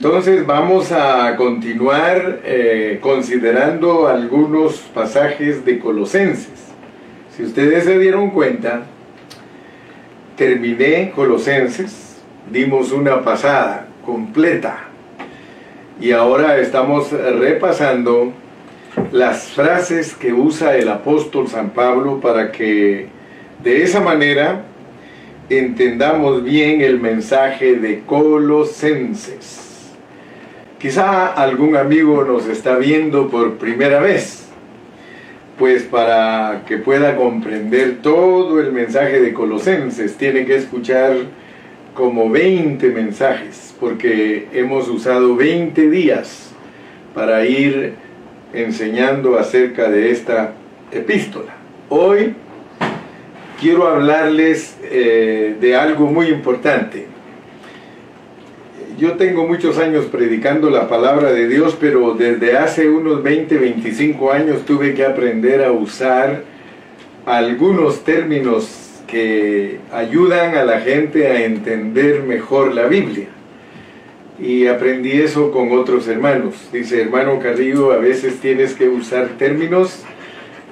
Entonces vamos a continuar eh, considerando algunos pasajes de Colosenses. Si ustedes se dieron cuenta, terminé Colosenses, dimos una pasada completa y ahora estamos repasando las frases que usa el apóstol San Pablo para que de esa manera entendamos bien el mensaje de Colosenses. Quizá algún amigo nos está viendo por primera vez, pues para que pueda comprender todo el mensaje de Colosenses tiene que escuchar como 20 mensajes, porque hemos usado 20 días para ir enseñando acerca de esta epístola. Hoy quiero hablarles eh, de algo muy importante yo tengo muchos años predicando la palabra de Dios, pero desde hace unos 20, 25 años tuve que aprender a usar algunos términos que ayudan a la gente a entender mejor la Biblia. Y aprendí eso con otros hermanos. Dice, hermano Carrillo, a veces tienes que usar términos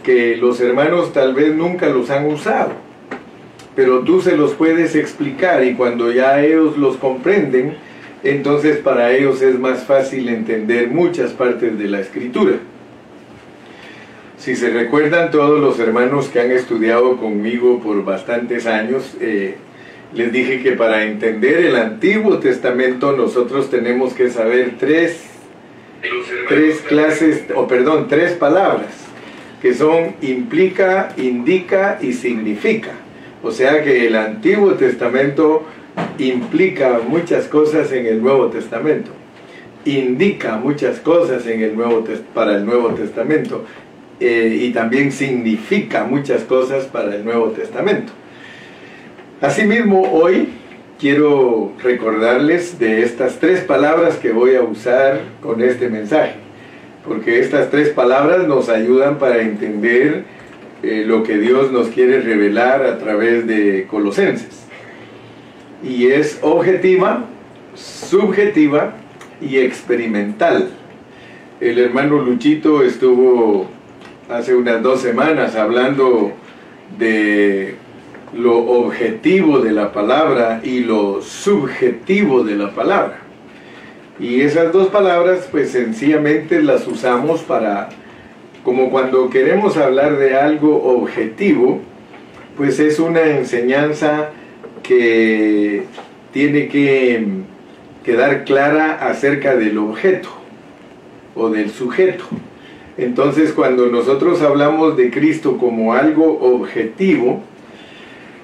que los hermanos tal vez nunca los han usado, pero tú se los puedes explicar y cuando ya ellos los comprenden, entonces para ellos es más fácil entender muchas partes de la escritura. Si se recuerdan todos los hermanos que han estudiado conmigo por bastantes años, eh, les dije que para entender el Antiguo Testamento nosotros tenemos que saber tres, tres clases, o perdón, tres palabras, que son implica, indica y significa. O sea que el Antiguo Testamento implica muchas cosas en el Nuevo Testamento, indica muchas cosas en el Nuevo para el Nuevo Testamento eh, y también significa muchas cosas para el Nuevo Testamento. Asimismo, hoy quiero recordarles de estas tres palabras que voy a usar con este mensaje, porque estas tres palabras nos ayudan para entender eh, lo que Dios nos quiere revelar a través de Colosenses y es objetiva, subjetiva y experimental. El hermano Luchito estuvo hace unas dos semanas hablando de lo objetivo de la palabra y lo subjetivo de la palabra. Y esas dos palabras pues sencillamente las usamos para, como cuando queremos hablar de algo objetivo, pues es una enseñanza que tiene que quedar clara acerca del objeto o del sujeto. Entonces cuando nosotros hablamos de Cristo como algo objetivo,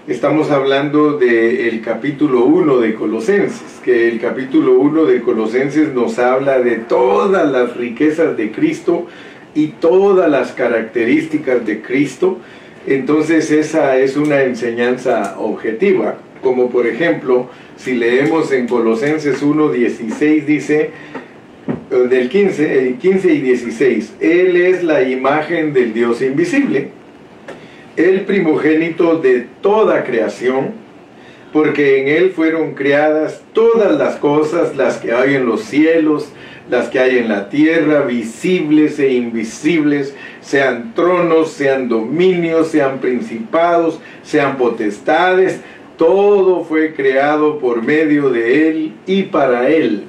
estamos hablando del capítulo 1 de Colosenses, que el capítulo 1 de Colosenses nos habla de todas las riquezas de Cristo y todas las características de Cristo. Entonces esa es una enseñanza objetiva como por ejemplo, si leemos en Colosenses 1.16 dice, eh, del 15, 15 y 16, Él es la imagen del Dios invisible, el primogénito de toda creación, porque en Él fueron creadas todas las cosas, las que hay en los cielos, las que hay en la tierra, visibles e invisibles, sean tronos, sean dominios, sean principados, sean potestades, todo fue creado por medio de Él y para Él.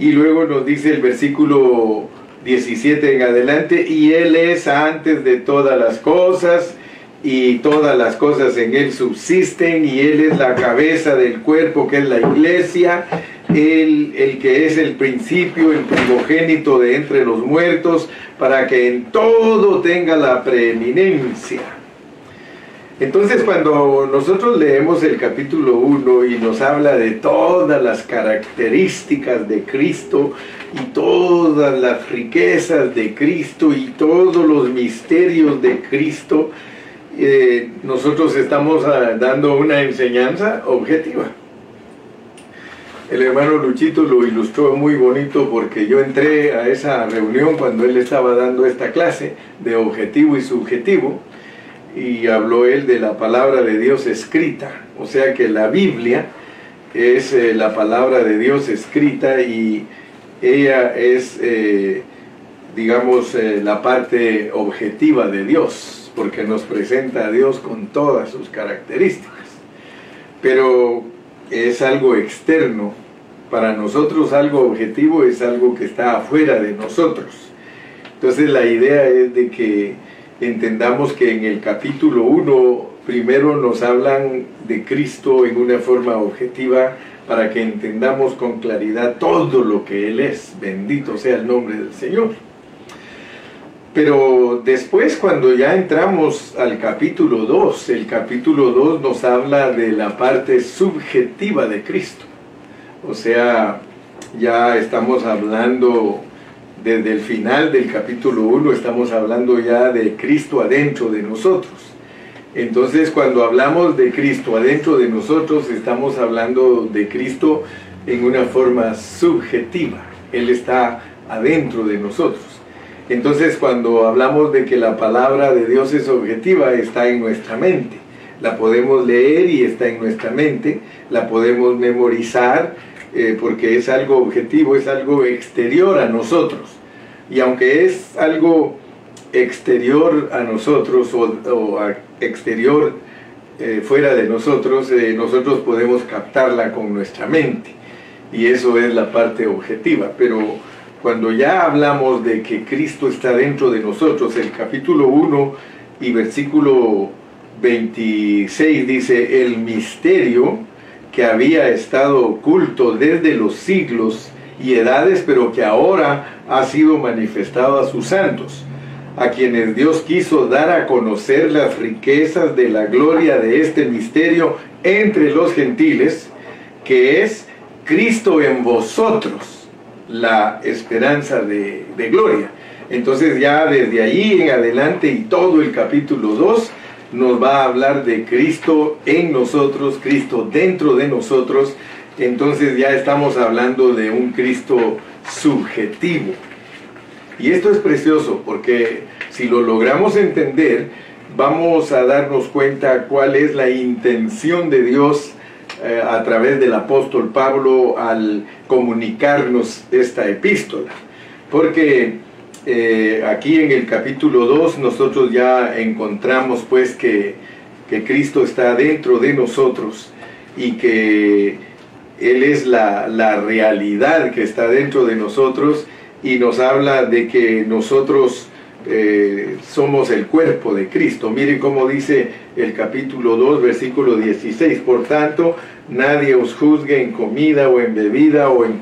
Y luego nos dice el versículo 17 en adelante, y Él es antes de todas las cosas, y todas las cosas en Él subsisten, y Él es la cabeza del cuerpo que es la iglesia, Él el que es el principio, el primogénito de entre los muertos, para que en todo tenga la preeminencia. Entonces cuando nosotros leemos el capítulo 1 y nos habla de todas las características de Cristo y todas las riquezas de Cristo y todos los misterios de Cristo, eh, nosotros estamos ah, dando una enseñanza objetiva. El hermano Luchito lo ilustró muy bonito porque yo entré a esa reunión cuando él estaba dando esta clase de objetivo y subjetivo y habló él de la palabra de Dios escrita, o sea que la Biblia es eh, la palabra de Dios escrita y ella es, eh, digamos, eh, la parte objetiva de Dios, porque nos presenta a Dios con todas sus características. Pero es algo externo. Para nosotros algo objetivo es algo que está afuera de nosotros. Entonces la idea es de que entendamos que en el capítulo 1 primero nos hablan de Cristo en una forma objetiva para que entendamos con claridad todo lo que Él es. Bendito sea el nombre del Señor. Pero después cuando ya entramos al capítulo 2, el capítulo 2 nos habla de la parte subjetiva de Cristo. O sea, ya estamos hablando desde el final del capítulo 1, estamos hablando ya de Cristo adentro de nosotros. Entonces, cuando hablamos de Cristo adentro de nosotros, estamos hablando de Cristo en una forma subjetiva. Él está adentro de nosotros. Entonces, cuando hablamos de que la palabra de Dios es objetiva, está en nuestra mente. La podemos leer y está en nuestra mente. La podemos memorizar eh, porque es algo objetivo, es algo exterior a nosotros. Y aunque es algo exterior a nosotros o, exterior eh, fuera de nosotros, eh, nosotros podemos captarla con nuestra mente. Y eso es la parte objetiva. Pero cuando ya hablamos de que Cristo está dentro de nosotros, el capítulo 1 y versículo 26 dice, el misterio que había estado oculto desde los siglos y edades, pero que ahora ha sido manifestado a sus santos a quienes Dios quiso dar a conocer las riquezas de la gloria de este misterio entre los gentiles, que es Cristo en vosotros, la esperanza de, gloria. Entonces ya desde ahí en adelante y todo el capítulo 2 nos va a hablar de Cristo en nosotros, Cristo dentro de nosotros. Entonces ya estamos hablando de un Cristo subjetivo, y esto es precioso porque si lo logramos entender, vamos a darnos cuenta cuál es la intención de Dios eh, a través del apóstol Pablo al comunicarnos esta epístola. Porque eh, aquí en el capítulo 2 nosotros ya encontramos pues que, que Cristo está dentro de nosotros y que Él es la, la realidad que está dentro de nosotros y nos habla de que nosotros eh, somos el cuerpo de Cristo. Miren cómo dice el capítulo 2, versículo 16. Por tanto, nadie os juzgue en comida o en bebida o en,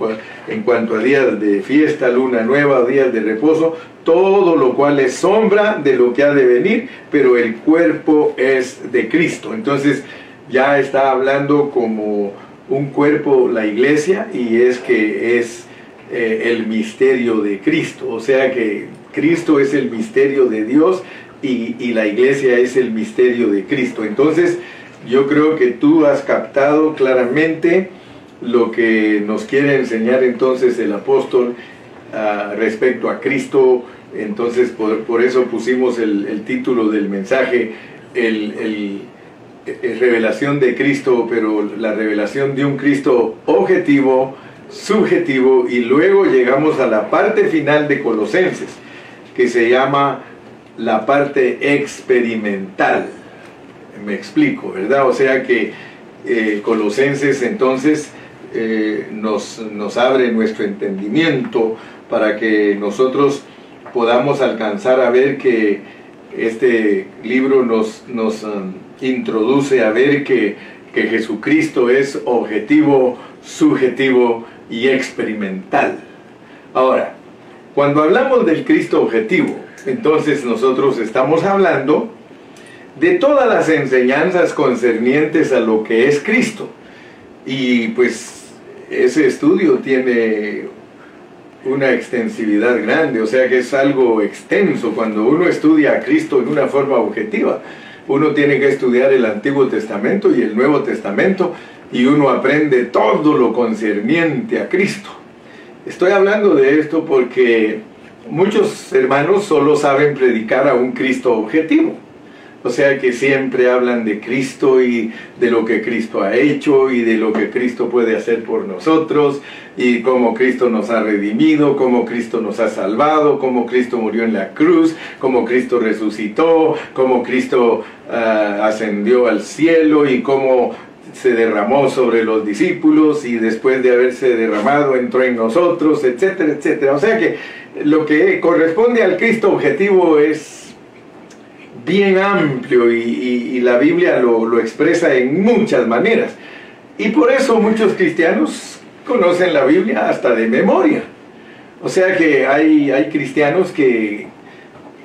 en cuanto a días de fiesta, luna nueva días de reposo, todo lo cual es sombra de lo que ha de venir, pero el cuerpo es de Cristo. Entonces ya está hablando como un cuerpo la iglesia y es que es eh, el misterio de Cristo. O sea que Cristo es el misterio de Dios y, la iglesia es el misterio de Cristo. Entonces, yo creo que tú has captado claramente lo que nos quiere enseñar entonces el apóstol ah, respecto a Cristo. Entonces, por, eso pusimos el, título del mensaje, el, el, revelación de Cristo, pero la revelación de un Cristo objetivo, subjetivo y luego llegamos a la parte final de Colosenses, que se llama la parte experimental. Me explico, ¿verdad? O sea que eh, Colosenses entonces eh, nos, abre nuestro entendimiento para que nosotros podamos alcanzar a ver que este libro nos, nos um, introduce a ver que, que Jesucristo es objetivo, subjetivo y experimental. Ahora, cuando hablamos del Cristo objetivo, entonces nosotros estamos hablando de todas las enseñanzas concernientes a lo que es Cristo. Y pues ese estudio tiene una extensividad grande, o sea que es algo extenso. Cuando uno estudia a Cristo en una forma objetiva, uno tiene que estudiar el Antiguo Testamento y el Nuevo Testamento y uno aprende todo lo concerniente a Cristo. Estoy hablando de esto porque muchos hermanos solo saben predicar a un Cristo objetivo. O sea que siempre hablan de Cristo y de lo que Cristo ha hecho y de lo que Cristo puede hacer por nosotros y cómo Cristo nos ha redimido, cómo Cristo nos ha salvado, cómo Cristo murió en la cruz, cómo Cristo resucitó, cómo Cristo ah, ascendió al cielo y cómo se derramó sobre los discípulos y después de haberse derramado entró en nosotros, etcétera, etcétera. O sea que lo que corresponde al Cristo objetivo es bien amplio y, la Biblia lo, expresa en muchas maneras. Y por eso muchos cristianos conocen la Biblia hasta de memoria. O sea que hay, hay cristianos que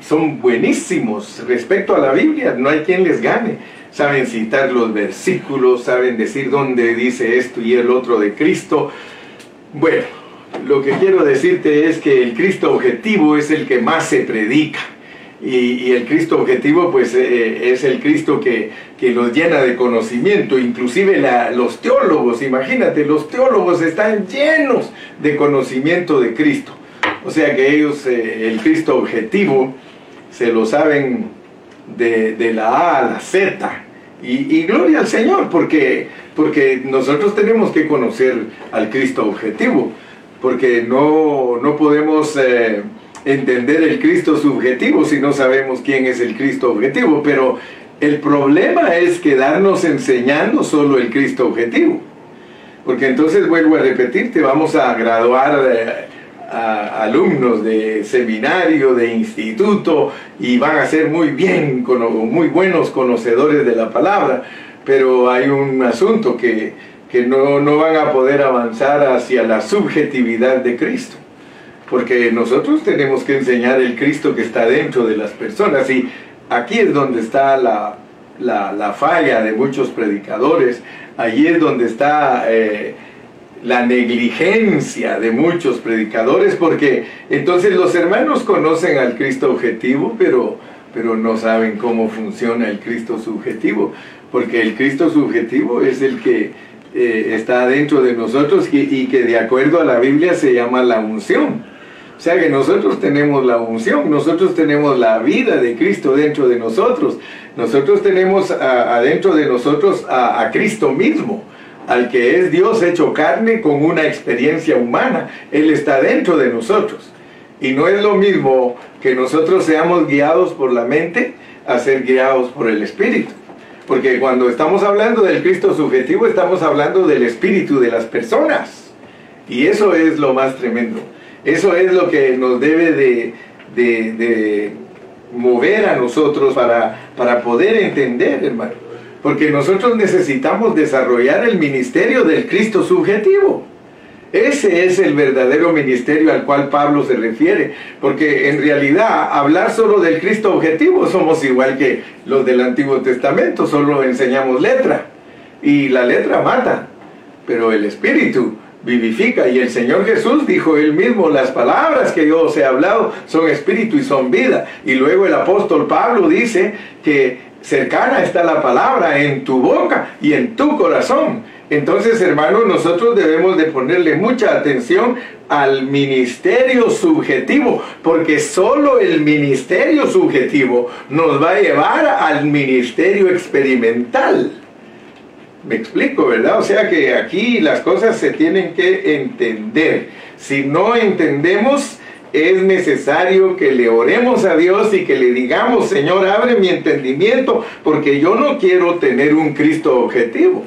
son buenísimos respecto a la Biblia, no hay quien les gane. Saben citar los versículos, saben decir dónde dice esto y el otro de Cristo. Bueno, lo que quiero decirte es que el Cristo objetivo es el que más se predica y, el Cristo objetivo pues eh, eh, es el Cristo que, que, nos llena de conocimiento, inclusive los teólogos, imagínate, los teólogos están llenos de conocimiento de Cristo. O sea que ellos eh, el Cristo objetivo se lo saben de, la A a la Z. Y, gloria al Señor, porque, porque nosotros tenemos que conocer al Cristo objetivo, porque no, no podemos entender el Cristo subjetivo si no sabemos quién es el Cristo objetivo, pero el problema es quedarnos enseñando solo el Cristo objetivo. Porque entonces vuelvo a repetirte, vamos a graduar eh, alumnos de seminario, de instituto, y van a ser muy bien, muy buenos conocedores de la palabra, pero hay un asunto que, que no, no van a poder avanzar hacia la subjetividad de Cristo. Porque nosotros tenemos que enseñar el Cristo que está dentro de las personas. Y aquí es donde está la, falla de muchos predicadores, allí es donde está eh, la negligencia de muchos predicadores, porque entonces los hermanos conocen al Cristo objetivo, pero, pero no saben cómo funciona el Cristo subjetivo, porque el Cristo subjetivo es el que eh, está dentro de nosotros y que de acuerdo a la Biblia se llama la unción. O sea que nosotros tenemos la unción, nosotros tenemos la vida de Cristo dentro de nosotros, nosotros tenemos adentro de nosotros a, Cristo mismo, al que es Dios hecho carne con una experiencia humana, Él está dentro de nosotros. Y no es lo mismo que nosotros seamos guiados por la mente a ser guiados por el Espíritu. Porque cuando estamos hablando del Cristo subjetivo, estamos hablando del Espíritu de las personas. Y eso es lo más tremendo. Eso es lo que nos debe de, mover a nosotros para, para poder entender, hermano. Porque nosotros necesitamos desarrollar el ministerio del Cristo subjetivo. Ese es el verdadero ministerio al cual Pablo se refiere, porque en realidad hablar solo del Cristo objetivo somos igual que los del Antiguo Testamento, solo enseñamos letra y la letra mata, pero el Espíritu vivifica. Y el Señor Jesús dijo él mismo, las palabras que yo os he hablado son espíritu y son vida. Y luego el apóstol Pablo dice que cercana está la palabra en tu boca y en tu corazón. Entonces, hermanos, nosotros debemos de ponerle mucha atención al ministerio subjetivo, porque solo el ministerio subjetivo nos va a llevar al ministerio experimental. Me explico, ¿verdad? O sea que aquí las cosas se tienen que entender. Si no entendemos, es necesario que le oremos a Dios y que le digamos, Señor, abre mi entendimiento, porque yo no quiero tener un Cristo objetivo.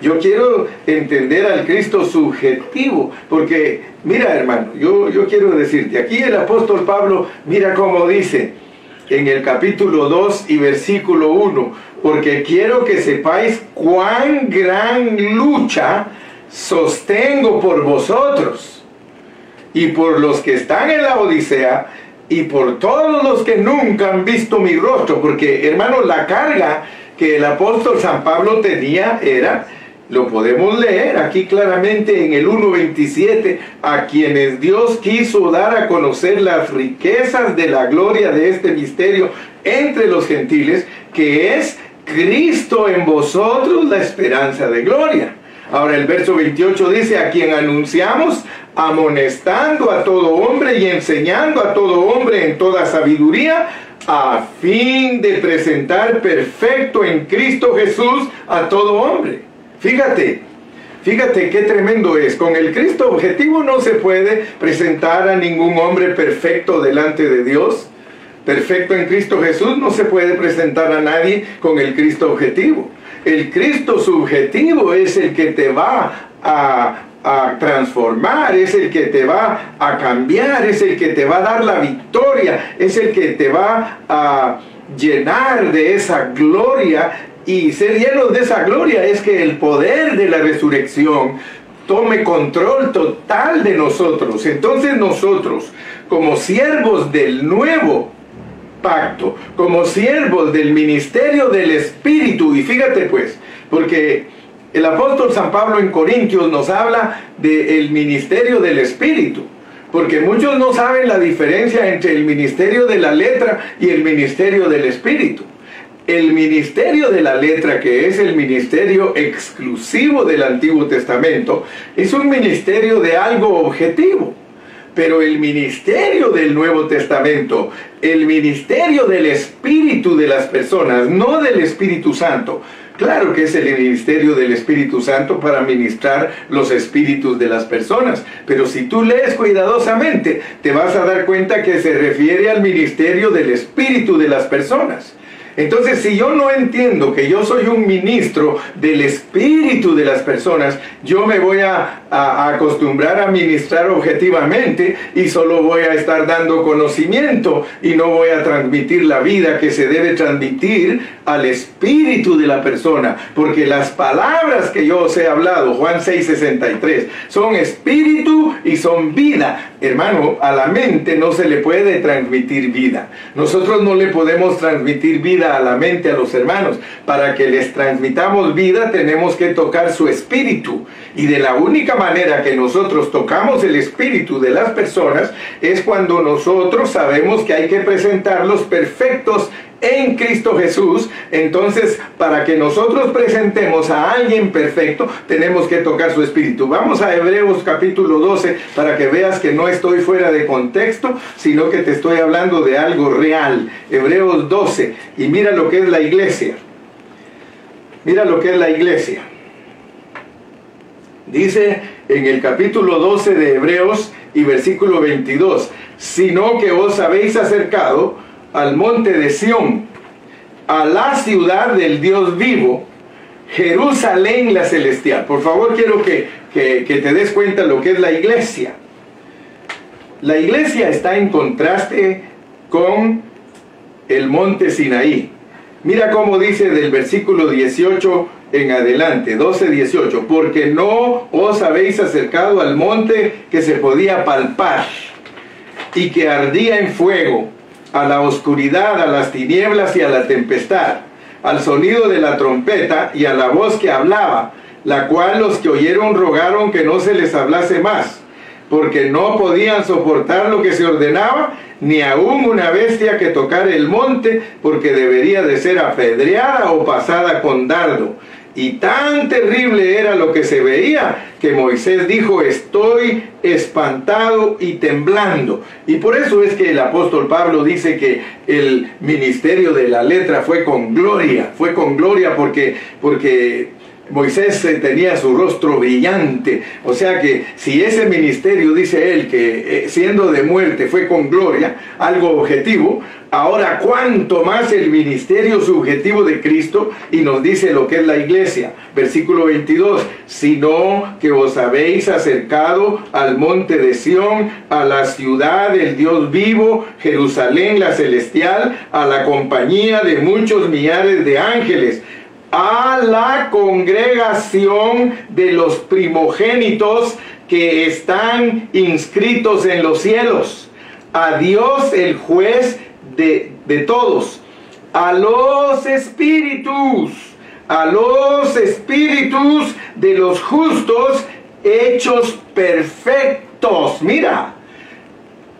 Yo quiero entender al Cristo subjetivo, porque mira hermano, yo, yo quiero decirte, aquí el apóstol Pablo, mira cómo dice en el capítulo 2 y versículo 1, porque quiero que sepáis cuán gran lucha sostengo por vosotros y por los que están en la Odisea y por todos los que nunca han visto mi rostro, porque hermano, la carga que el apóstol San Pablo tenía era, lo podemos leer aquí claramente en el 1.27, a quienes Dios quiso dar a conocer las riquezas de la gloria de este misterio entre los gentiles, que es Cristo en vosotros la esperanza de gloria. Ahora el verso 28 dice, a quien anunciamos, amonestando a todo hombre y enseñando a todo hombre en toda sabiduría, a fin de presentar perfecto en Cristo Jesús a todo hombre. Fíjate, fíjate qué tremendo es. Con el Cristo objetivo no se puede presentar a ningún hombre perfecto delante de Dios. Perfecto en Cristo Jesús no se puede presentar a nadie con el Cristo objetivo. El Cristo subjetivo es el que te va a transformar, es el que te va a cambiar, es el que te va a dar la victoria, es el que te va a llenar de esa gloria y ser llenos de esa gloria es que el poder de la resurrección tome control total de nosotros. Entonces nosotros, como siervos del nuevo pacto, como siervos del ministerio del Espíritu, y fíjate pues, porque el apóstol San Pablo en Corintios nos habla del ministerio del Espíritu, porque muchos no saben la diferencia entre el ministerio de la letra y el ministerio del Espíritu. El ministerio de la letra, que es el ministerio exclusivo del Antiguo Testamento, es un ministerio de algo objetivo. Pero el ministerio del Nuevo Testamento, el ministerio del Espíritu de las personas, no del Espíritu Santo, Claro que es el ministerio del Espíritu Santo para ministrar los espíritus de las personas, pero si tú lees cuidadosamente, te vas a dar cuenta que se refiere al ministerio del Espíritu de las personas. Entonces, si yo no entiendo que yo soy un ministro del espíritu de las personas, yo me voy a, acostumbrar a ministrar objetivamente y solo voy a estar dando conocimiento y no voy a transmitir la vida que se debe transmitir al espíritu de la persona. Porque las palabras que yo os he hablado, Juan 6:63, son espíritu y son vida. Hermano, a la mente no se le puede transmitir vida. Nosotros no le podemos transmitir vida a la mente a los hermanos. Para que les transmitamos vida tenemos que tocar su espíritu. Y de la única manera que nosotros tocamos el espíritu de las personas es cuando nosotros sabemos que hay que presentarlos perfectos en Cristo Jesús. Entonces, para que nosotros presentemos a alguien perfecto, tenemos que tocar su espíritu. Vamos a Hebreos capítulo 12 para que veas que no estoy fuera de contexto, sino que te estoy hablando de algo real. Hebreos 12. Y mira lo que es la iglesia. Mira lo que es la iglesia. Dice en el capítulo 12 de Hebreos y versículo 22, sino que os habéis acercado al monte de Sión, a la ciudad del Dios vivo, Jerusalén la celestial. Por favor, quiero que, que, te des cuenta lo que es la iglesia. La iglesia está en contraste con el monte Sinaí. Mira cómo dice del versículo 18 en adelante, 12, 18, porque no os habéis acercado al monte que se podía palpar y que ardía en fuego a la oscuridad, a las tinieblas y a la tempestad, al sonido de la trompeta y a la voz que hablaba, la cual los que oyeron rogaron que no se les hablase más, porque no podían soportar lo que se ordenaba, ni aún una bestia que tocara el monte, porque debería de ser apedreada o pasada con dardo y tan terrible era lo que se veía que Moisés dijo, estoy espantado y temblando. Y por eso es que el apóstol Pablo dice que el ministerio de la letra fue con gloria, fue con gloria porque, porque Moisés tenía su rostro brillante, o sea que si ese ministerio, dice él, que eh, siendo de muerte fue con gloria, algo objetivo, ahora cuánto más el ministerio subjetivo de Cristo y nos dice lo que es la iglesia, versículo 22, sino que os habéis acercado al monte de Sión, a la ciudad del Dios vivo, Jerusalén la celestial, a la compañía de muchos millares de ángeles a la congregación de los primogénitos que están inscritos en los cielos, a Dios el juez de, de todos, a los espíritus, a los espíritus de los justos hechos perfectos. Mira,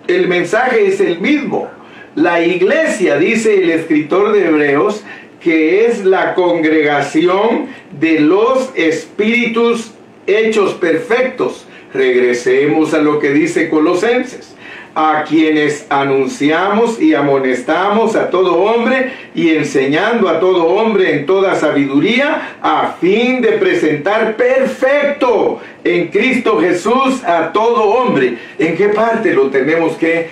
el mensaje es el mismo. La iglesia, dice el escritor de Hebreos, que es la congregación de los espíritus hechos perfectos. Regresemos a lo que dice Colosenses. a quienes anunciamos y amonestamos a todo hombre y enseñando a todo hombre en toda sabiduría, a fin de presentar perfecto en Cristo Jesús a todo hombre. ¿En qué parte lo tenemos que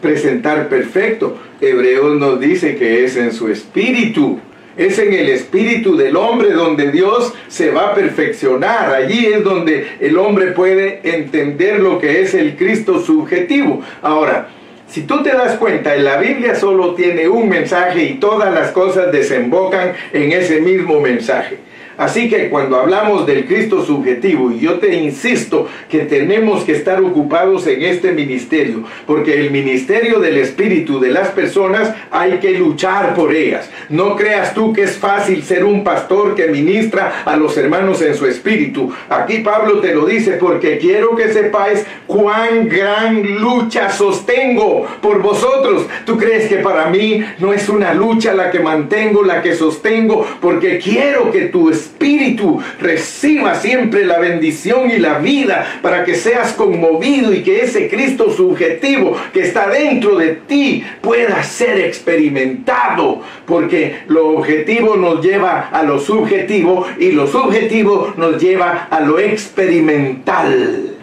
presentar perfecto? Hebreos nos dice que es en su espíritu. Es en el espíritu del hombre donde Dios se va a perfeccionar. Allí es donde el hombre puede entender lo que es el Cristo subjetivo. Ahora, si tú te das cuenta, en la Biblia solo tiene un mensaje y todas las cosas desembocan en ese mismo mensaje. Así que cuando hablamos del Cristo subjetivo, y yo te insisto que tenemos que estar ocupados en este ministerio, porque el ministerio del Espíritu de las personas hay que luchar por ellas. No creas tú que es fácil ser un pastor que ministra a los hermanos en su espíritu. Aquí Pablo te lo dice porque quiero que sepáis cuán gran lucha sostengo por vosotros. ¿Tú crees que para mí no es una lucha la que mantengo, la que sostengo? Porque quiero que tu espíritu reciba siempre la bendición y la vida para que seas conmovido y que ese Cristo subjetivo que está dentro de ti pueda ser experimentado. Porque lo objetivo nos lleva a lo subjetivo y lo subjetivo nos lleva a lo experimental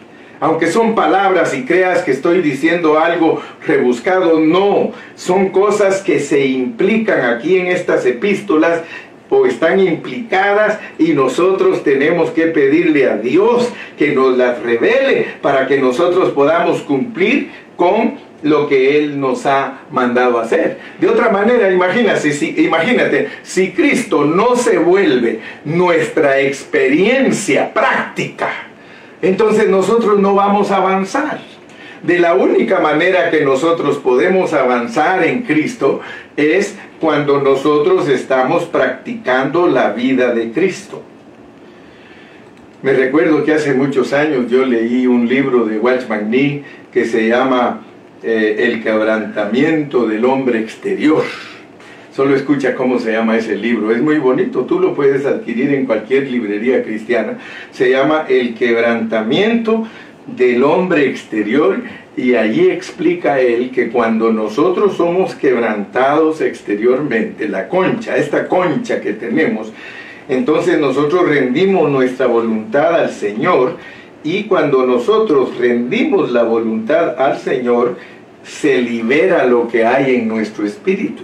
aunque son palabras y creas que estoy diciendo algo rebuscado, no, son cosas que se implican aquí en estas epístolas o están implicadas y nosotros tenemos que pedirle a Dios que nos las revele para que nosotros podamos cumplir con lo que Él nos ha mandado hacer. De otra manera, imagínate si, imagínate, si Cristo no se vuelve nuestra experiencia práctica, entonces nosotros no vamos a avanzar. De la única manera que nosotros podemos avanzar en Cristo es cuando nosotros estamos practicando la vida de Cristo. Me recuerdo que hace muchos años yo leí un libro de Walsh McNee que se llama eh, El quebrantamiento del hombre exterior. Solo escucha cómo se llama ese libro. Es muy bonito. Tú lo puedes adquirir en cualquier librería cristiana. Se llama El quebrantamiento del hombre exterior y allí explica él que cuando nosotros somos quebrantados exteriormente, la concha, esta concha que tenemos, entonces nosotros rendimos nuestra voluntad al Señor y cuando nosotros rendimos la voluntad al Señor, se libera lo que hay en nuestro espíritu.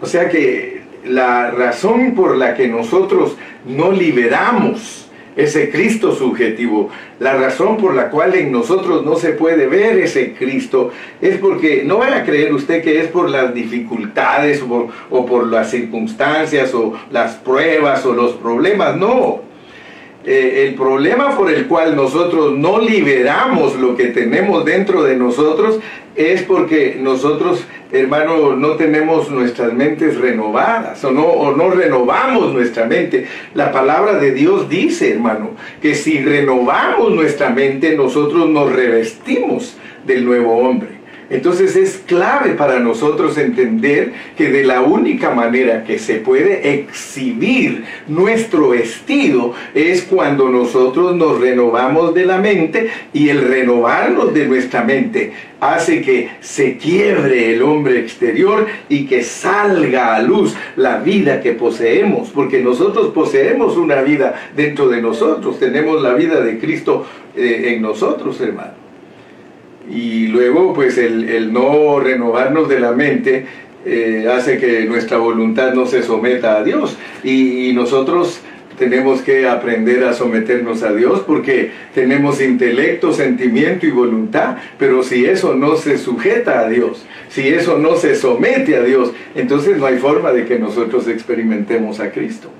O sea que la razón por la que nosotros no liberamos ese Cristo subjetivo. La razón por la cual en nosotros no se puede ver ese Cristo es porque no vaya a creer usted que es por las dificultades o o por las circunstancias o las pruebas o los problemas. No, eh, el problema por el cual nosotros no liberamos lo que tenemos dentro de nosotros es porque nosotros, hermano, no tenemos nuestras mentes renovadas o no, renovamos nuestra mente. La palabra de Dios dice, hermano, que si renovamos nuestra mente, nosotros nos revestimos del nuevo hombre. Entonces es clave para nosotros entender que de la única manera que se puede exhibir nuestro vestido es cuando nosotros nos renovamos de la mente y el renovarnos de nuestra mente hace que se quiebre el hombre exterior y que salga a luz la vida que poseemos, porque nosotros poseemos una vida dentro de nosotros, tenemos la vida de Cristo eh, en nosotros, hermano y luego pues el, no renovarnos de la mente eh, hace que nuestra voluntad no se someta a Dios y, nosotros tenemos que aprender a someternos a Dios porque tenemos intelecto, sentimiento y voluntad, pero si eso no se sujeta a Dios, si eso no se somete a Dios, entonces no hay forma de que nosotros experimentemos a Cristo.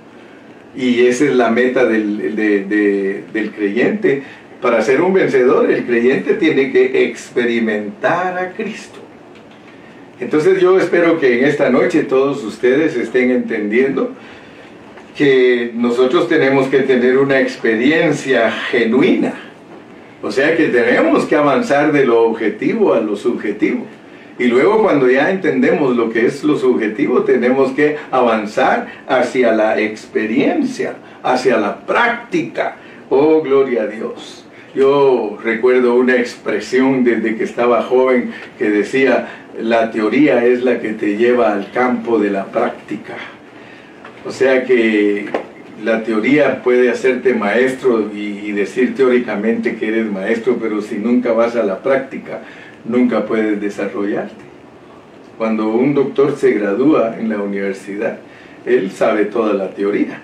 Y esa es la meta del, del creyente, para ser un vencedor, el creyente tiene que experimentar a Cristo. Entonces yo espero que en esta noche todos ustedes estén entendiendo que nosotros tenemos que tener una experiencia genuina. O sea que tenemos que avanzar de lo objetivo a lo subjetivo. Y luego cuando ya entendemos lo que es lo subjetivo, tenemos que avanzar hacia la experiencia, hacia la práctica. Oh, gloria a Dios. Yo recuerdo una expresión desde que estaba joven que decía, la teoría es la que te lleva al campo de la práctica. O sea que la teoría puede hacerte maestro y, decir teóricamente que eres maestro, pero si nunca vas a la práctica, nunca puedes desarrollarte. Cuando un doctor se gradúa en la universidad, él sabe toda la teoría,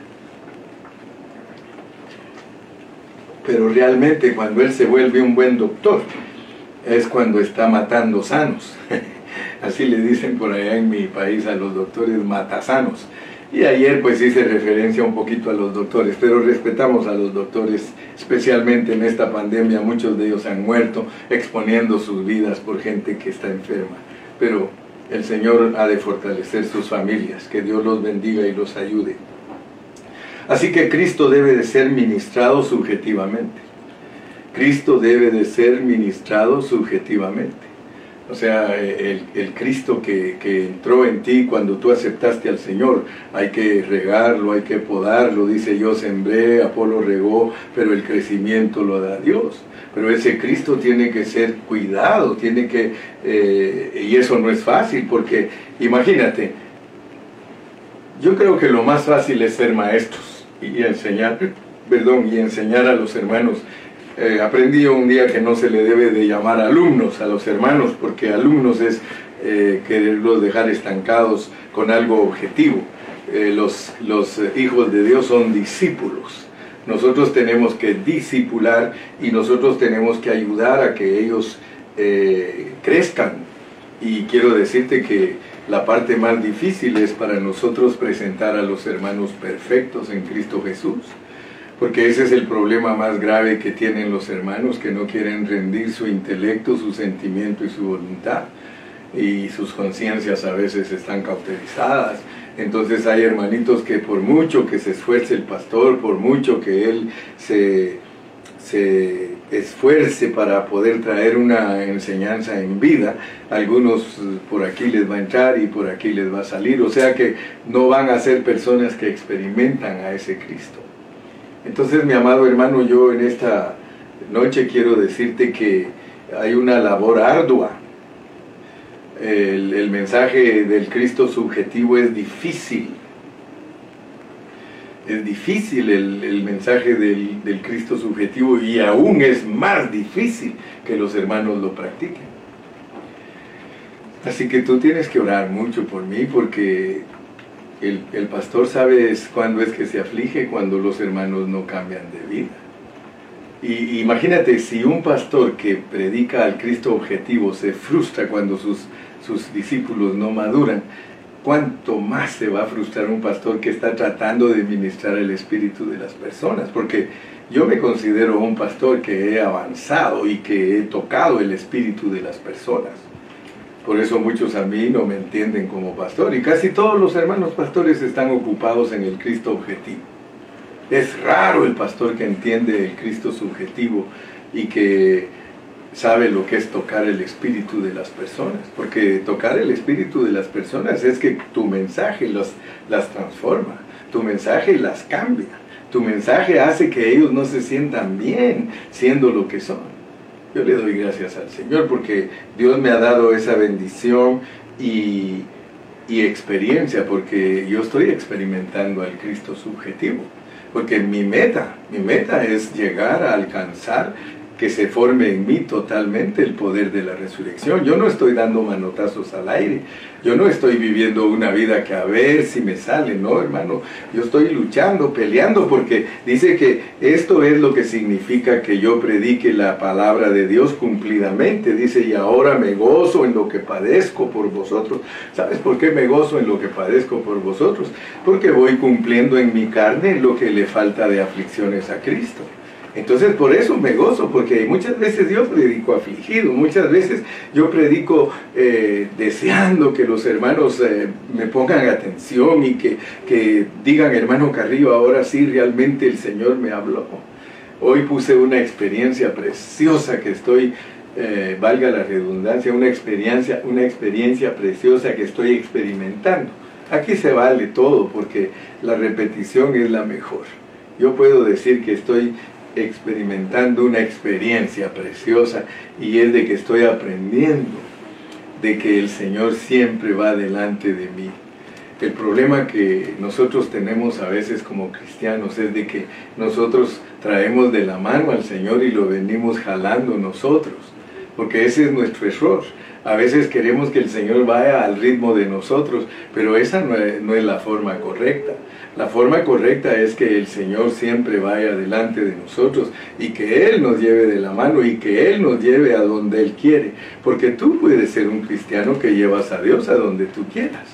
pero realmente cuando él se vuelve un buen doctor es cuando está matando sanos. Así le dicen por allá en mi país a los doctores matasanos. Y ayer pues hice referencia un poquito a los doctores, pero respetamos a los doctores, especialmente en esta pandemia, muchos de ellos han muerto exponiendo sus vidas por gente que está enferma. Pero el Señor ha de fortalecer sus familias, que Dios los bendiga y los ayude. Así que Cristo debe de ser ministrado subjetivamente. Cristo debe de ser ministrado subjetivamente. O sea, el, Cristo que, entró en ti cuando tú aceptaste al Señor, hay que regarlo, hay que podarlo, dice yo sembré, Apolo regó, pero el crecimiento lo da Dios. Pero ese Cristo tiene que ser cuidado, tiene que, eh, y eso no es fácil, porque imagínate, yo creo que lo más fácil es ser maestros y enseñar, perdón, y enseñar a los hermanos. Eh, aprendí un día que no se le debe de llamar alumnos a los hermanos, porque alumnos es eh, quererlos dejar estancados con algo objetivo. Eh, los, los hijos de Dios son discípulos. Nosotros tenemos que discipular y nosotros tenemos que ayudar a que ellos crezcan. Y quiero decirte que la parte más difícil es para nosotros presentar a los hermanos perfectos en Cristo Jesús, porque ese es el problema más grave que tienen los hermanos, que no quieren rendir su intelecto, su sentimiento y su voluntad, y sus conciencias a veces están cauterizadas. Entonces hay hermanitos que por mucho que se esfuerce el pastor, por mucho que él se, se esfuerce para poder traer una enseñanza en vida, algunos eh, por aquí les va a entrar y por aquí les va a salir, o sea que no van a ser personas que experimentan a ese Cristo. Entonces, mi amado hermano, yo en esta noche quiero decirte que hay una labor ardua. El, el mensaje del Cristo subjetivo es difícil es difícil el, mensaje del, del, Cristo subjetivo y aún es más difícil que los hermanos lo practiquen. Así que tú tienes que orar mucho por mí porque el, el pastor sabe cuándo es que se aflige cuando los hermanos no cambian de vida. Y imagínate si un pastor que predica al Cristo objetivo se frustra cuando sus, sus discípulos no maduran, cuánto más se va a frustrar un pastor que está tratando de ministrar el espíritu de las personas, porque yo me considero un pastor que he avanzado y que he tocado el espíritu de las personas. Por eso muchos a mí no me entienden como pastor y casi todos los hermanos pastores están ocupados en el Cristo objetivo. Es raro el pastor que entiende el Cristo subjetivo y que sabe lo que es tocar el espíritu de las personas, porque tocar el espíritu de las personas es que tu mensaje las transforma, tu mensaje las cambia, tu mensaje hace que ellos no se sientan bien siendo lo que son. Yo le doy gracias al Señor porque Dios me ha dado esa bendición y, y experiencia, porque yo estoy experimentando al Cristo subjetivo, porque mi meta, mi meta es llegar a alcanzar que se forme en mí totalmente el poder de la resurrección. Yo no estoy dando manotazos al aire, yo no estoy viviendo una vida que a ver si me sale, no hermano, yo estoy luchando, peleando porque dice que esto es lo que significa que yo predique la palabra de Dios cumplidamente, dice, y ahora me gozo en lo que padezco por vosotros. ¿Sabes por qué me gozo en lo que padezco por vosotros? Porque voy cumpliendo en mi carne lo que le falta de aflicciones a Cristo. Entonces por eso me gozo, porque muchas veces yo predico afligido, muchas veces yo predico eh, deseando que los hermanos eh, me pongan atención y que, que digan, hermano Carrillo, ahora sí realmente el Señor me habló. Hoy puse una experiencia preciosa que estoy, eh, valga la redundancia, una experiencia, una experiencia preciosa que estoy experimentando. Aquí se vale todo porque la repetición es la mejor. Yo puedo decir que estoy experimentando una experiencia preciosa y es de que estoy aprendiendo de que el Señor siempre va delante de mí. El problema que nosotros tenemos a veces como cristianos es de que nosotros traemos de la mano al Señor y lo venimos jalando nosotros, porque ese es nuestro error. A veces queremos que el Señor vaya al ritmo de nosotros, pero esa no es, no es la forma correcta. La forma correcta es que el Señor siempre vaya delante de nosotros y que Él nos lleve de la mano y que Él nos lleve a donde Él quiere. Porque tú puedes ser un cristiano que llevas a Dios a donde tú quieras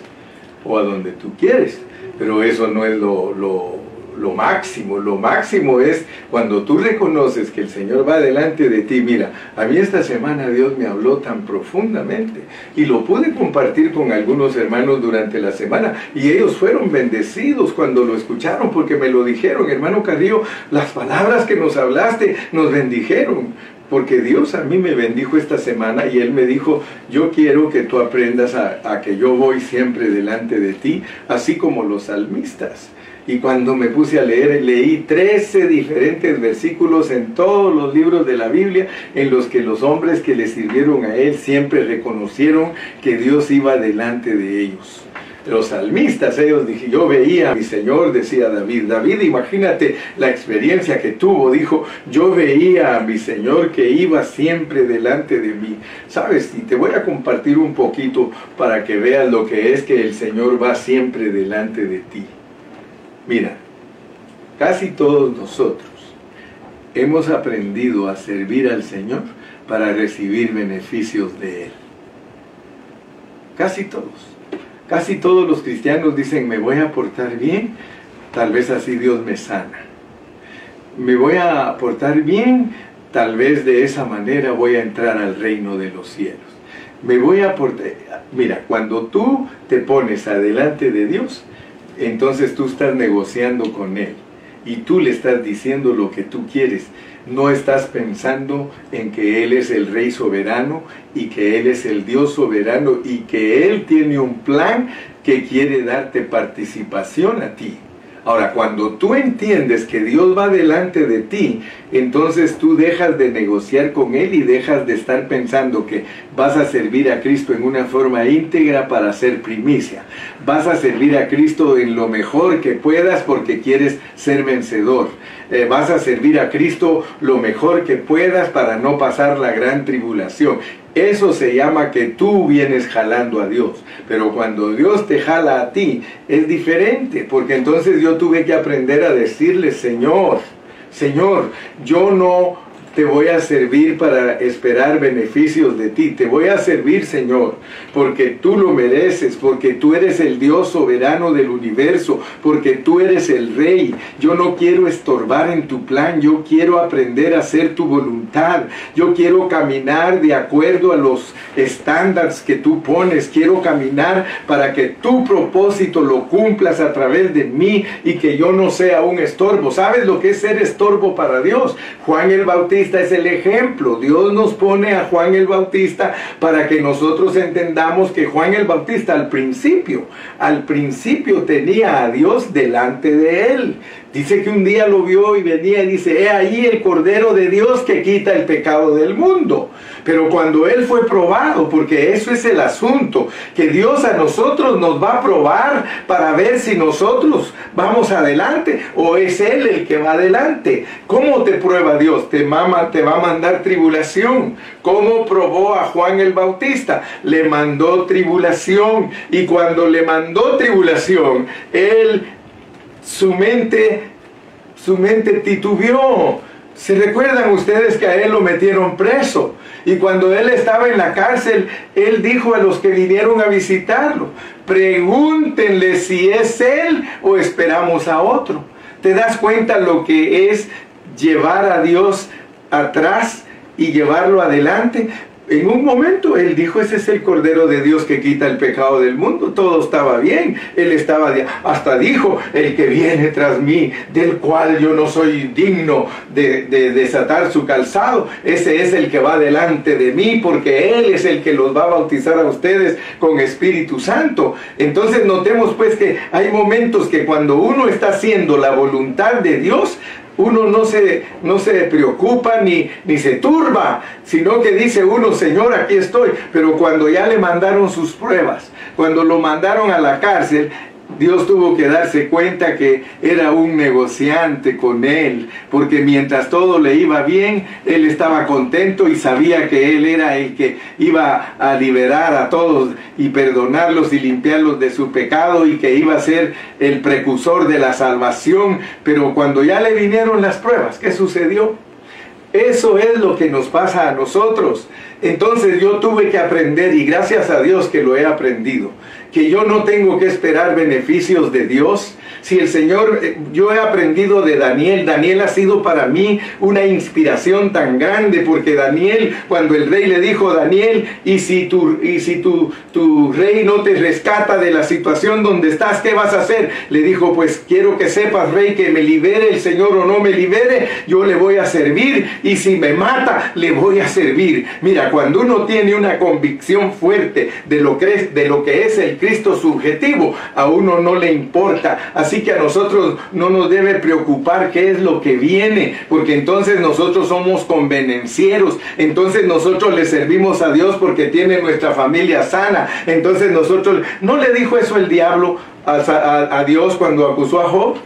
o a donde tú quieres, pero eso no es lo, lo lo máximo, lo máximo es cuando tú reconoces que el Señor va delante de ti. Mira, a mí esta semana Dios me habló tan profundamente y lo pude compartir con algunos hermanos durante la semana y ellos fueron bendecidos cuando lo escucharon porque me lo dijeron, hermano Carrillo, las palabras que nos hablaste nos bendijeron. Porque Dios a mí me bendijo esta semana y Él me dijo, yo quiero que tú aprendas a, a que yo voy siempre delante de ti, así como los salmistas. Y cuando me puse a leer, leí 13 diferentes versículos en todos los libros de la Biblia en los que los hombres que le sirvieron a él siempre reconocieron que Dios iba delante de ellos. Los salmistas, ellos dije, yo veía a mi Señor, decía David. David, imagínate la experiencia que tuvo, dijo, yo veía a mi Señor que iba siempre delante de mí. Sabes, y te voy a compartir un poquito para que veas lo que es que el Señor va siempre delante de ti. Mira, casi todos nosotros hemos aprendido a servir al Señor para recibir beneficios de Él. Casi todos. Casi todos los cristianos dicen, me voy a portar bien, tal vez así Dios me sana. Me voy a portar bien, tal vez de esa manera voy a entrar al reino de los cielos. Me voy a portar... Mira, cuando tú te pones adelante de Dios, entonces tú estás negociando con Él y tú le estás diciendo lo que tú quieres. No estás pensando en que Él es el Rey soberano y que Él es el Dios soberano y que Él tiene un plan que quiere darte participación a ti. Ahora, cuando tú entiendes que Dios va delante de ti, entonces tú dejas de negociar con Él y dejas de estar pensando que vas a servir a Cristo en una forma íntegra para ser primicia. Vas a servir a Cristo en lo mejor que puedas porque quieres ser vencedor. Eh, vas a servir a Cristo lo mejor que puedas para no pasar la gran tribulación. Eso se llama que tú vienes jalando a Dios. Pero cuando Dios te jala a ti, es diferente, porque entonces yo tuve que aprender a decirle, Señor, Señor, yo no te voy a servir para esperar beneficios de ti. Te voy a servir, Señor, porque tú lo mereces, porque tú eres el Dios soberano del universo, porque tú eres el Rey. Yo no quiero estorbar en tu plan, yo quiero aprender a hacer tu voluntad. Yo quiero caminar de acuerdo a los estándares que tú pones. Quiero caminar para que tu propósito lo cumplas a través de mí y que yo no sea un estorbo. ¿Sabes lo que es ser estorbo para Dios? Juan el Bautista es el ejemplo. Dios nos pone a Juan el Bautista para que nosotros entendamos que Juan el Bautista al principio, al principio tenía a Dios delante de él. Dice que un día lo vio y venía y dice, he ahí el Cordero de Dios que quita el pecado del mundo. Pero cuando Él fue probado, porque eso es el asunto, que Dios a nosotros nos va a probar para ver si nosotros vamos adelante o es Él el que va adelante. ¿Cómo te prueba Dios? Te, mama, te va a mandar tribulación. ¿Cómo probó a Juan el Bautista? Le mandó tribulación. Y cuando le mandó tribulación, Él su mente, su mente titubeó. ¿Se recuerdan ustedes que a él lo metieron preso? Y cuando él estaba en la cárcel, él dijo a los que vinieron a visitarlo, pregúntenle si es él o esperamos a otro. ¿Te das cuenta lo que es llevar a Dios atrás y llevarlo adelante? En un momento él dijo, ese es el Cordero de Dios que quita el pecado del mundo. Todo estaba bien. Él estaba, hasta dijo, el que viene tras mí, del cual yo no soy digno de, desatar su calzado, ese es el que va delante de mí, porque Él es el que los va a bautizar a ustedes con Espíritu Santo. Entonces notemos pues que hay momentos que cuando uno está haciendo la voluntad de Dios, uno no se, no se preocupa ni, ni se turba, sino que dice uno, Señor, aquí estoy. Pero cuando ya le mandaron sus pruebas, cuando lo mandaron a la cárcel, Dios tuvo que darse cuenta que era un negociante con él, porque mientras todo le iba bien, él estaba contento y sabía que él era el que iba a liberar a todos y perdonarlos y limpiarlos de su pecado y que iba a ser el precursor de la salvación. Pero cuando ya le vinieron las pruebas, ¿qué sucedió? Eso es lo que nos pasa a nosotros. Entonces yo tuve que aprender y gracias a Dios que lo he aprendido que yo no tengo que esperar beneficios de Dios. Si el Señor, eh, yo he aprendido de Daniel, Daniel ha sido para mí una inspiración tan grande, porque Daniel, cuando el rey le dijo, Daniel, y si tu, y si tu, tu rey no te rescata de la situación donde estás, ¿qué vas a hacer? Le dijo, pues quiero que sepas, rey, que me libere el Señor o no me libere, yo le voy a servir, y si me mata, le voy a servir. Mira, cuando uno tiene una convicción fuerte de lo que es, de lo que es el Cristo subjetivo, a uno no le importa. Que a nosotros no nos debe preocupar qué es lo que viene, porque entonces nosotros somos convenencieros, entonces nosotros le servimos a Dios porque tiene nuestra familia sana. Entonces nosotros, ¿no le dijo eso el diablo a, Dios cuando acusó a Job?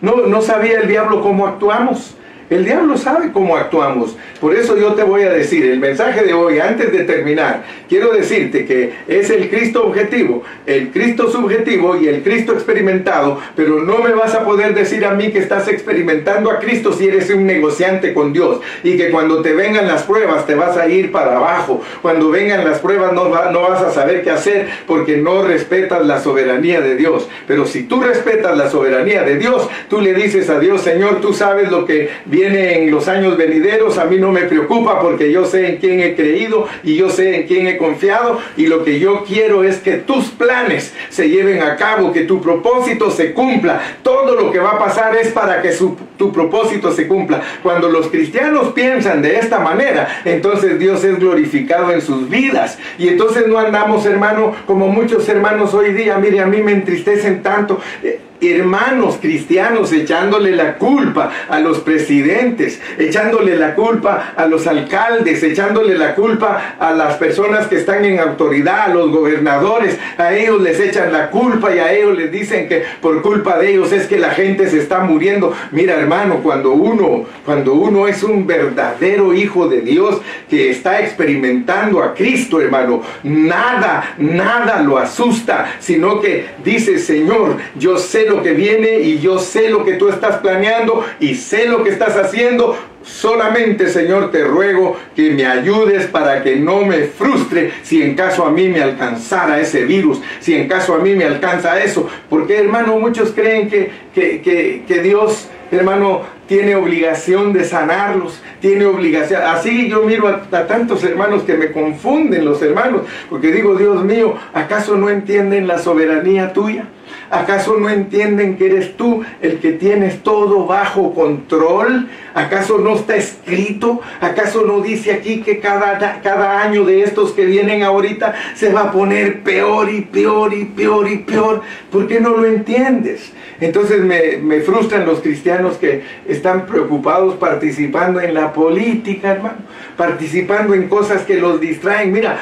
No, no sabía el diablo cómo actuamos. El diablo sabe cómo actuamos. Por eso yo te voy a decir, el mensaje de hoy, antes de terminar, quiero decirte que es el Cristo objetivo, el Cristo subjetivo y el Cristo experimentado, pero no me vas a poder decir a mí que estás experimentando a Cristo si eres un negociante con Dios y que cuando te vengan las pruebas te vas a ir para abajo. Cuando vengan las pruebas no, vas a saber qué hacer porque no respetas la soberanía de Dios. Pero si tú respetas la soberanía de Dios, tú le dices a Dios, Señor, tú sabes lo que viene viene en los años venideros, a mí no me preocupa porque yo sé en quién he creído y yo sé en quién he confiado y lo que yo quiero es que tus planes se lleven a cabo, que tu propósito se cumpla. Todo lo que va a pasar es para que tu propósito se cumpla. Cuando los cristianos piensan de esta manera, entonces Dios es glorificado en sus vidas. Y entonces no andamos, hermano, como muchos hermanos hoy día, mire, a mí me entristecen tanto. Eh, hermanos cristianos echándole la culpa a los presidentes, echándole la culpa a los alcaldes, echándole la culpa a las personas que están en autoridad, a los gobernadores, a ellos les echan la culpa y a ellos les dicen que por culpa de ellos es que la gente se está muriendo. Mira, hermano, cuando uno cuando uno es un verdadero hijo de Dios que está experimentando a Cristo, hermano, nada, nada lo asusta, sino que dice, "Señor, yo sé lo que viene y yo sé lo que tú estás planeando y sé lo que estás haciendo. Solamente, Señor, te ruego que me ayudes para que no me frustre si en caso a mí me alcanzara ese virus, si en caso a mí me alcanza eso. Porque, hermano, muchos creen que, que, que Dios, hermano, tiene obligación de sanarlos, tiene obligación. Así yo miro a, tantos hermanos que me confunden los hermanos, porque digo, Dios mío, ¿acaso no entienden la soberanía tuya? ¿Acaso no entienden que eres tú el que tienes todo bajo control? ¿Acaso no está escrito? ¿Acaso no dice aquí que cada, cada año de estos que vienen ahorita se va a poner peor y peor y peor y peor? ¿Por qué no lo entiendes? Entonces me, me frustran los cristianos que están preocupados participando en la política, hermano, participando en cosas que los distraen. Mira,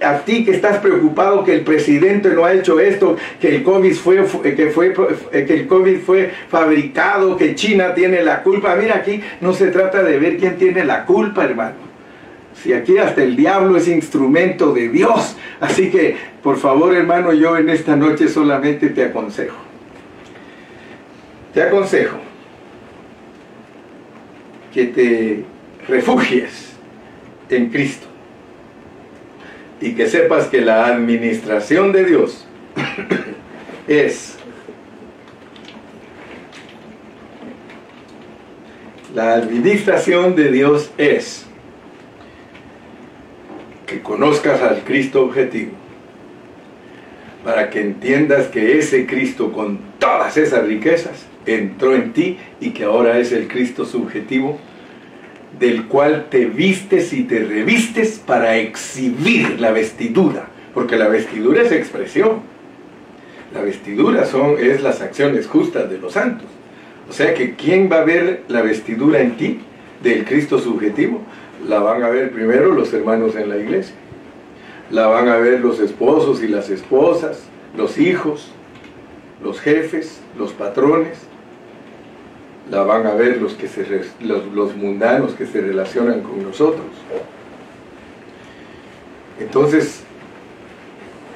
a ti que estás preocupado que el presidente no ha hecho esto, que el COVID fue, que fue, que el COVID fue fabricado, que China tiene la culpa. Mira, aquí no se trata de ver quién tiene la culpa, hermano. Si aquí hasta el diablo es instrumento de Dios. Así que, por favor, hermano, yo en esta noche solamente te aconsejo. Te aconsejo que te refugies en Cristo y que sepas que la administración de Dios es la administración de Dios es que conozcas al Cristo objetivo para que entiendas que ese Cristo con todas esas riquezas entró en ti y que ahora es el Cristo subjetivo del cual te vistes y te revistes para exhibir la vestidura, porque la vestidura es expresión. La vestidura son, es las acciones justas de los santos. O sea que ¿quién va a ver la vestidura en ti del Cristo subjetivo? La van a ver primero los hermanos en la iglesia. La van a ver los esposos y las esposas, los hijos, los jefes, los patrones. La van a ver los, que se, los, los mundanos que se relacionan con nosotros. Entonces,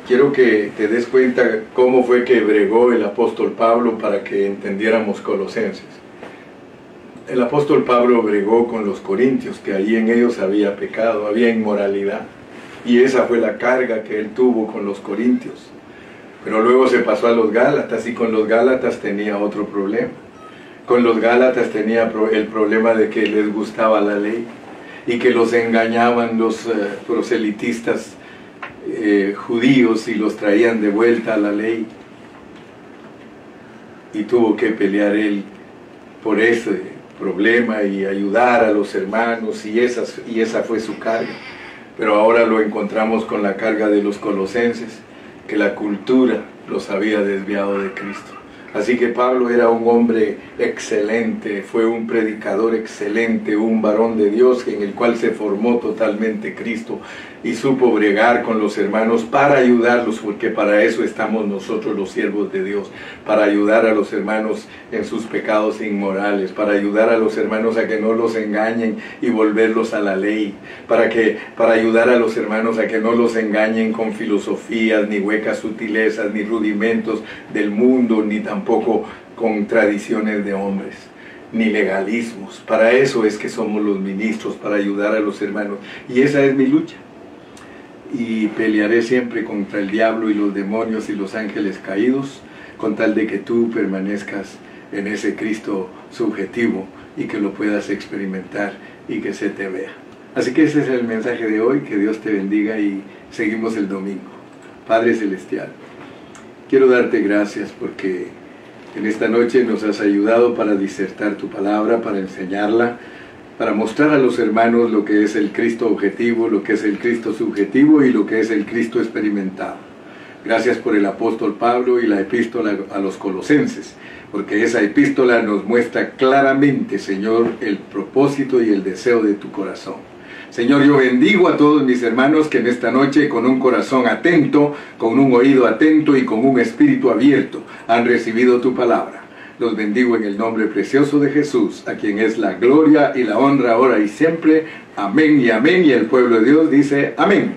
quiero que te des cuenta cómo fue que bregó el apóstol Pablo para que entendiéramos Colosenses. El apóstol Pablo bregó con los corintios, que allí en ellos había pecado, había inmoralidad. Y esa fue la carga que él tuvo con los corintios. Pero luego se pasó a los Gálatas y con los Gálatas tenía otro problema. Con los Gálatas tenía el problema de que les gustaba la ley y que los engañaban los eh, proselitistas eh, judíos y los traían de vuelta a la ley. Y tuvo que pelear él por ese problema y ayudar a los hermanos y, y esa fue su carga. Pero ahora lo encontramos con la carga de los colosenses, que la cultura los había desviado de Cristo. Así que Pablo era un hombre excelente, fue un predicador excelente, un varón de Dios en el cual se formó totalmente Cristo y supo bregar con los hermanos para ayudarlos, porque para eso estamos nosotros los siervos de Dios, para ayudar a los hermanos en sus pecados inmorales, para ayudar a los hermanos a que no los engañen y volverlos a la ley, para que para ayudar a los hermanos a que no los engañen con filosofías, ni huecas sutilezas, ni rudimentos del mundo, ni tampoco con tradiciones de hombres ni legalismos. Para eso es que somos los ministros, para ayudar a los hermanos. Y esa es mi lucha y pelearé siempre contra el diablo y los demonios y los ángeles caídos, con tal de que tú permanezcas en ese Cristo subjetivo y que lo puedas experimentar y que se te vea. Así que ese es el mensaje de hoy, que Dios te bendiga y seguimos el domingo. Padre Celestial, quiero darte gracias porque en esta noche nos has ayudado para disertar tu palabra, para enseñarla para mostrar a los hermanos lo que es el Cristo objetivo, lo que es el Cristo subjetivo y lo que es el Cristo experimentado. Gracias por el apóstol Pablo y la epístola a los colosenses, porque esa epístola nos muestra claramente, Señor, el propósito y el deseo de tu corazón. Señor, yo bendigo a todos mis hermanos que en esta noche con un corazón atento, con un oído atento y con un espíritu abierto han recibido tu palabra. Los bendigo en el nombre precioso de Jesús, a quien es la gloria y la honra ahora y siempre. Amén y amén. Y el pueblo de Dios dice amén.